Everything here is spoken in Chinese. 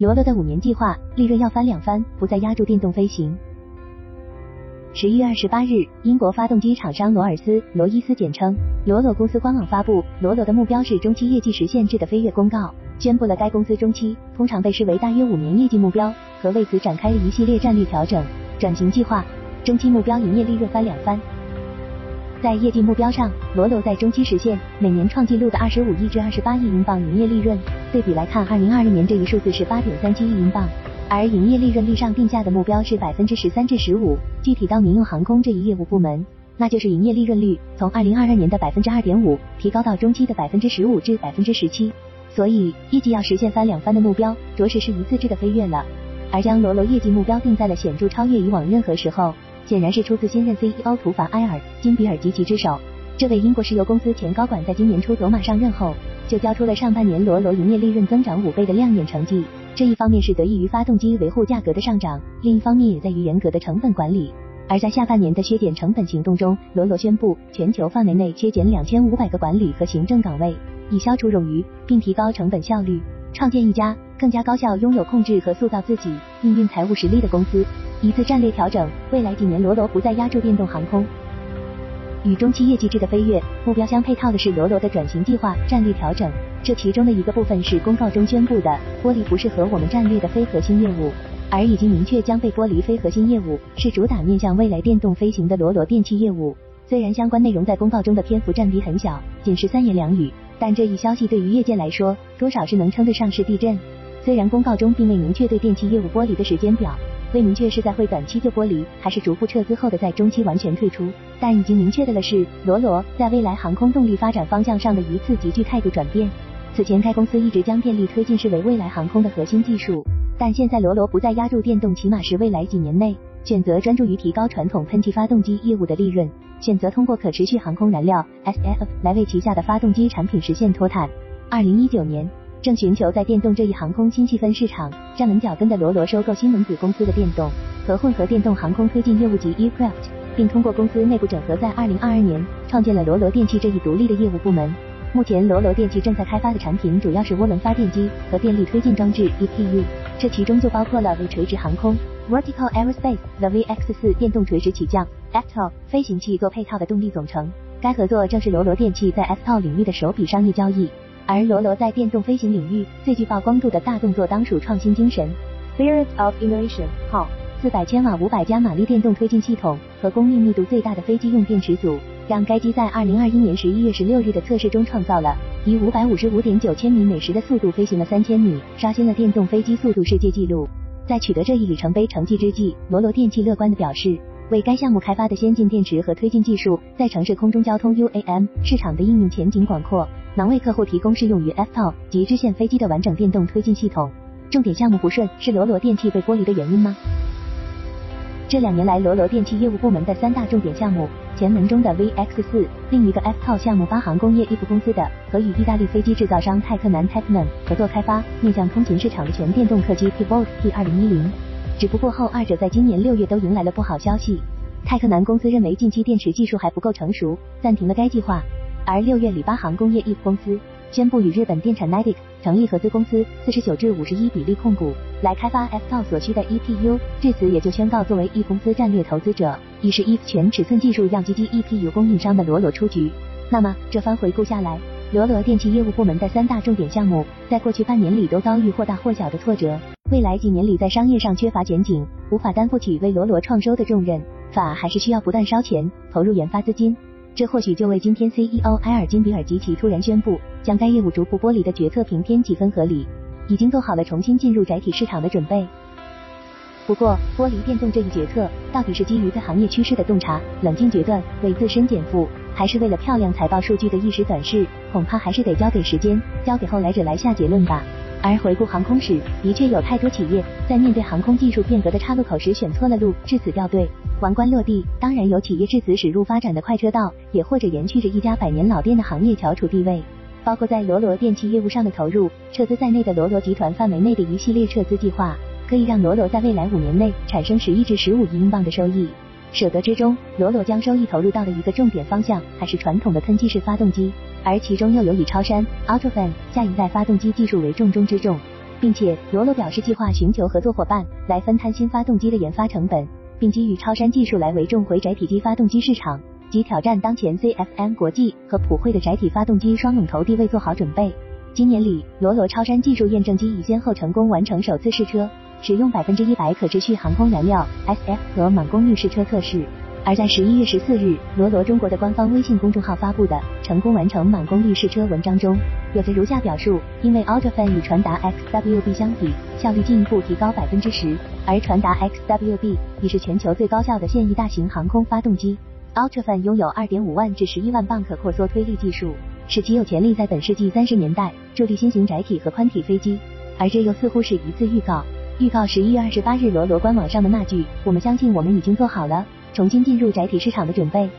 罗罗的五年计划，利润要翻两番，不再压住电动飞行。十一月二十八日，英国发动机厂商罗尔斯罗伊斯简称罗罗公司官网发布，罗罗的目标是中期业绩实现质的飞跃公告，宣布了该公司中期通常被视为大约五年业绩目标，和为此展开了一系列战略调整转型计划。中期目标营业利润翻两番。在业绩目标上，罗罗在中期实现每年创纪录的二十五亿至二十八亿英镑营业利润。对比来看，二零二零年这一数字是八点三七亿英镑，而营业利润率上定下的目标是百分之十三至十五。具体到民用航空这一业务部门，那就是营业利润率从二零二二年的百分之二点五提高到中期的百分之十五至百分之十七。所以，业绩要实现翻两番的目标，着实是一次质的飞跃了。而将罗罗业绩目标定在了显著超越以往任何时候。显然是出自新任 CEO 图凡埃尔金比尔及其之手。这位英国石油公司前高管在今年初走马上任后，就交出了上半年罗罗营业利润增长五倍的亮眼成绩。这一方面是得益于发动机维护价格的上涨，另一方面也在于严格的成本管理。而在下半年的削减成本行动中，罗罗宣布全球范围内削减两千五百个管理和行政岗位，以消除冗余，并提高成本效率，创建一家更加高效、拥有控制和塑造自己营运财务实力的公司。一次战略调整，未来几年罗罗不再压住电动航空。与中期业绩质的飞跃目标相配套的是罗罗的转型计划战略调整。这其中的一个部分是公告中宣布的剥离不适合我们战略的非核心业务，而已经明确将被剥离非核心业务是主打面向未来电动飞行的罗罗电气业务。虽然相关内容在公告中的篇幅占比很小，仅是三言两语，但这一消息对于业界来说，多少是能称得上是地震。虽然公告中并未明确对电气业务剥离的时间表。未明确是在会短期就剥离，还是逐步撤资后的在中期完全退出。但已经明确的了是，罗罗在未来航空动力发展方向上的一次极具态度转变。此前该公司一直将电力推进视为未来航空的核心技术，但现在罗罗不再压住电动，起码是未来几年内选择专注于提高传统喷气发动机业务的利润，选择通过可持续航空燃料 （SF） 来为旗下的发动机产品实现脱碳。二零一九年。正寻求在电动这一航空新细分市场站稳脚跟的罗罗收购新能子公司的电动和混合电动航空推进业务及 eCraft，并通过公司内部整合，在二零二二年创建了罗罗电气这一独立的业务部门。目前，罗罗电气正在开发的产品主要是涡轮发电机和电力推进装置 EPU，这其中就包括了为垂直航空 Vertical Aerospace 的 VX 四电动垂直起降 （FTO） 飞行器做配套的动力总成。该合作正是罗罗电气在 FTO 领域的首笔商业交易。而罗罗在电动飞行领域最具曝光度的大动作，当属创新精神，Spirit of Innovation。号四百千瓦五百加马力电动推进系统和功率密度最大的飞机用电池组，让该机在二零二一年十一月十六日的测试中创造了以五百五十五点九千米每时的速度飞行了三千米，刷新了电动飞机速度世界纪录。在取得这一里程碑成绩之际，罗罗电气乐观地表示，为该项目开发的先进电池和推进技术，在城市空中交通 UAM 市场的应用前景广阔。能为客户提供适用于 FTOL 及支线飞机的完整电动推进系统。重点项目不顺是罗罗电气被剥离的原因吗？这两年来，罗罗电气业务部门的三大重点项目，前门中的 VX 四，另一个 FTOL 项目八航工业 if 公司的和与意大利飞机制造商泰克南 Tecnam 合作开发面向通勤市场的全电动客机 Pivot P 二零一零。只不过后二者在今年六月都迎来了不好消息，泰克南公司认为近期电池技术还不够成熟，暂停了该计划。而六月里巴航工业 e 公司宣布与日本电产 Nidec 成立合资公司，四十九至五十一比例控股，来开发 f t o 所需的 EPU。至此也就宣告作为 E 公司战略投资者，已是 e 全尺寸技术样机机 EPU 供应商的罗罗出局。那么这番回顾下来，罗罗电气业务部门的三大重点项目，在过去半年里都遭遇或大或小的挫折。未来几年里在商业上缺乏前景，无法担负起为罗罗创收的重任，反而还是需要不断烧钱投入研发资金。这或许就为今天 CEO 埃尔金比尔及其突然宣布将该业务逐步剥离的决策平添几分合理，已经做好了重新进入载体市场的准备。不过，剥离电动这一决策到底是基于对行业趋势的洞察、冷静决断、为自身减负，还是为了漂亮财报数据的一时短视，恐怕还是得交给时间，交给后来者来下结论吧。而回顾航空史，的确有太多企业在面对航空技术变革的岔路口时选错了路，至此掉队。王冠落地，当然有企业至此驶入发展的快车道，也或者延续着一家百年老店的行业翘楚地位。包括在罗罗电气业务上的投入、撤资在内的罗罗集团范围内的一系列撤资计划，可以让罗罗在未来五年内产生十亿至十五亿英镑的收益。舍得之中，罗罗将收益投入到的一个重点方向，还是传统的喷气式发动机，而其中又有以超山 Ultrafan 下一代发动机技术为重中之重。并且罗罗表示计划寻求合作伙伴来分摊新发动机的研发成本，并基于超山技术来为重回窄体机发动机市场及挑战当前 CFM 国际和普惠的窄体发动机双龙头地位做好准备。今年里，罗罗超山技术验证机已先后成功完成首次试车，使用百分之一百可持续航空燃料 SF 和满功率试车测试。而在十一月十四日，罗罗中国的官方微信公众号发布的成功完成满功率试车文章中，有着如下表述：因为 Ultrafan 与传达 XWB 相比，效率进一步提高百分之十，而传达 XWB 已是全球最高效的现役大型航空发动机。Ultrafan 拥有二点五万至十一万磅可扩缩推力技术，使其有潜力在本世纪三十年代助力新型载体和宽体飞机。而这又似乎是一次预告，预告十一月二十八日罗罗官网上的那句：“我们相信我们已经做好了。”重新进入宅体市场的准备。